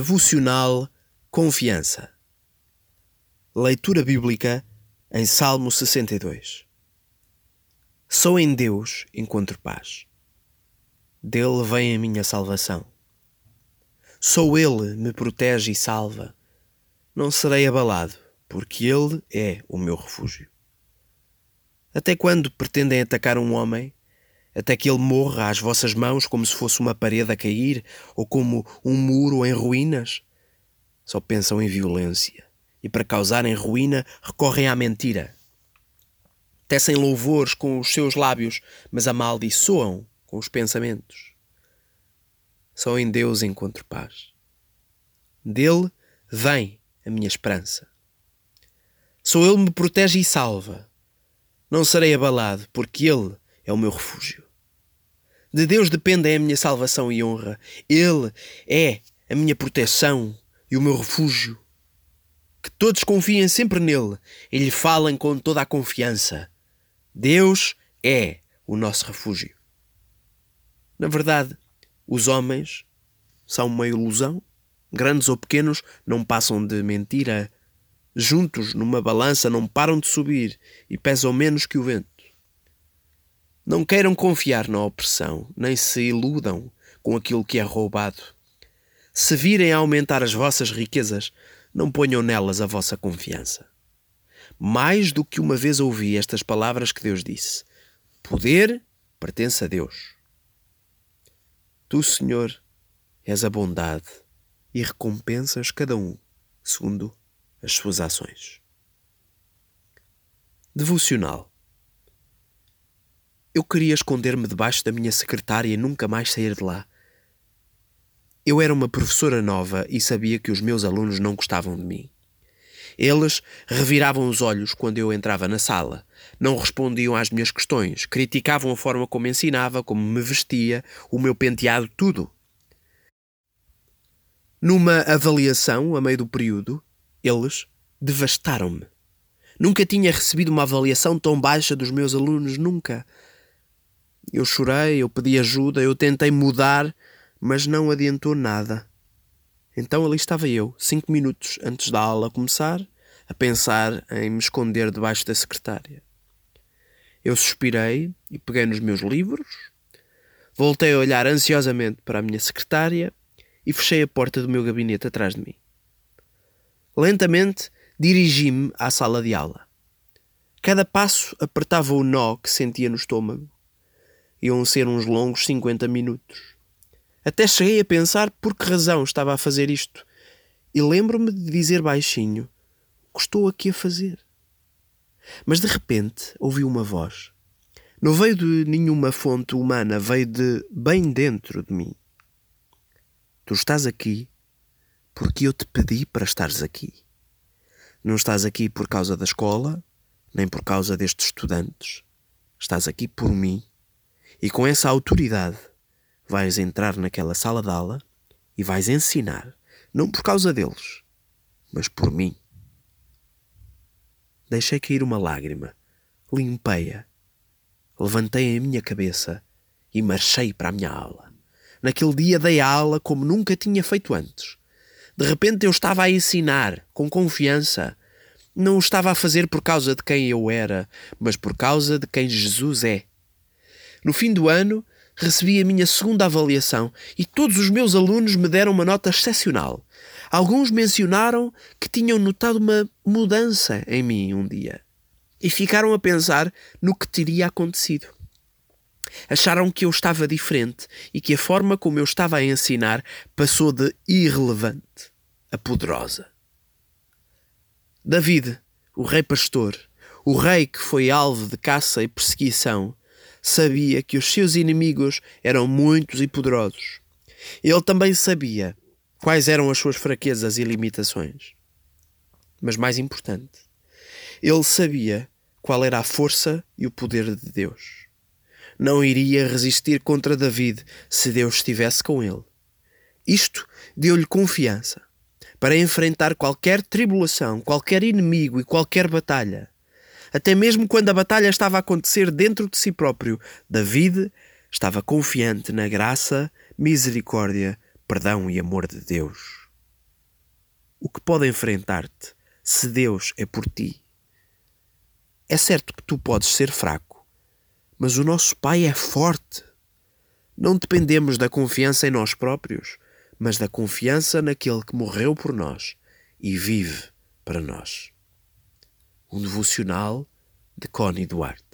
Devocional Confiança. Leitura bíblica em Salmo 62. Só em Deus encontro paz. Dele vem a minha salvação. Só Ele me protege e salva. Não serei abalado, porque Ele é o meu refúgio. Até quando pretendem atacar um homem? Até que ele morra às vossas mãos como se fosse uma parede a cair ou como um muro em ruínas? Só pensam em violência e, para causarem ruína, recorrem à mentira. Tecem louvores com os seus lábios, mas amaldiçoam com os pensamentos. Só em Deus encontro paz. Dele vem a minha esperança. Só Ele me protege e salva. Não serei abalado, porque Ele é o meu refúgio. De Deus depende a minha salvação e honra. Ele é a minha proteção e o meu refúgio. Que todos confiem sempre nele e lhe falem com toda a confiança. Deus é o nosso refúgio. Na verdade, os homens são uma ilusão. Grandes ou pequenos não passam de mentira. Juntos numa balança não param de subir e pesam menos que o vento. Não queiram confiar na opressão, nem se iludam com aquilo que é roubado. Se virem a aumentar as vossas riquezas, não ponham nelas a vossa confiança. Mais do que uma vez ouvi estas palavras que Deus disse: Poder pertence a Deus. Tu, Senhor, és a bondade e recompensas cada um segundo as suas ações. Devocional eu queria esconder-me debaixo da minha secretária e nunca mais sair de lá. Eu era uma professora nova e sabia que os meus alunos não gostavam de mim. Eles reviravam os olhos quando eu entrava na sala, não respondiam às minhas questões, criticavam a forma como ensinava, como me vestia, o meu penteado, tudo. Numa avaliação, a meio do período, eles devastaram-me. Nunca tinha recebido uma avaliação tão baixa dos meus alunos, nunca. Eu chorei, eu pedi ajuda, eu tentei mudar, mas não adiantou nada. Então ali estava eu, cinco minutos antes da aula começar, a pensar em me esconder debaixo da secretária. Eu suspirei e peguei nos meus livros, voltei a olhar ansiosamente para a minha secretária e fechei a porta do meu gabinete atrás de mim. Lentamente dirigi-me à sala de aula. Cada passo apertava o nó que sentia no estômago iam ser uns longos 50 minutos. Até cheguei a pensar por que razão estava a fazer isto. E lembro-me de dizer baixinho: O que estou aqui a fazer? Mas de repente ouvi uma voz. Não veio de nenhuma fonte humana, veio de bem dentro de mim. Tu estás aqui porque eu te pedi para estares aqui. Não estás aqui por causa da escola, nem por causa destes estudantes. Estás aqui por mim e com essa autoridade vais entrar naquela sala de aula e vais ensinar, não por causa deles, mas por mim. Deixei cair uma lágrima, limpei-a, levantei a minha cabeça e marchei para a minha aula. Naquele dia dei a aula como nunca tinha feito antes. De repente eu estava a ensinar com confiança. Não o estava a fazer por causa de quem eu era, mas por causa de quem Jesus é. No fim do ano, recebi a minha segunda avaliação e todos os meus alunos me deram uma nota excepcional. Alguns mencionaram que tinham notado uma mudança em mim um dia e ficaram a pensar no que teria acontecido. Acharam que eu estava diferente e que a forma como eu estava a ensinar passou de irrelevante a poderosa. David, o rei pastor, o rei que foi alvo de caça e perseguição, sabia que os seus inimigos eram muitos e poderosos. Ele também sabia quais eram as suas fraquezas e limitações. Mas mais importante, ele sabia qual era a força e o poder de Deus. Não iria resistir contra David se Deus estivesse com ele. Isto deu-lhe confiança para enfrentar qualquer tribulação, qualquer inimigo e qualquer batalha até mesmo quando a batalha estava a acontecer dentro de si próprio. David estava confiante na graça, misericórdia, perdão e amor de Deus. o que pode enfrentar-te se Deus é por ti. É certo que tu podes ser fraco, mas o nosso Pai é forte. Não dependemos da confiança em nós próprios, mas da confiança naquele que morreu por nós e vive para nós. Um devocional de Connie Duarte.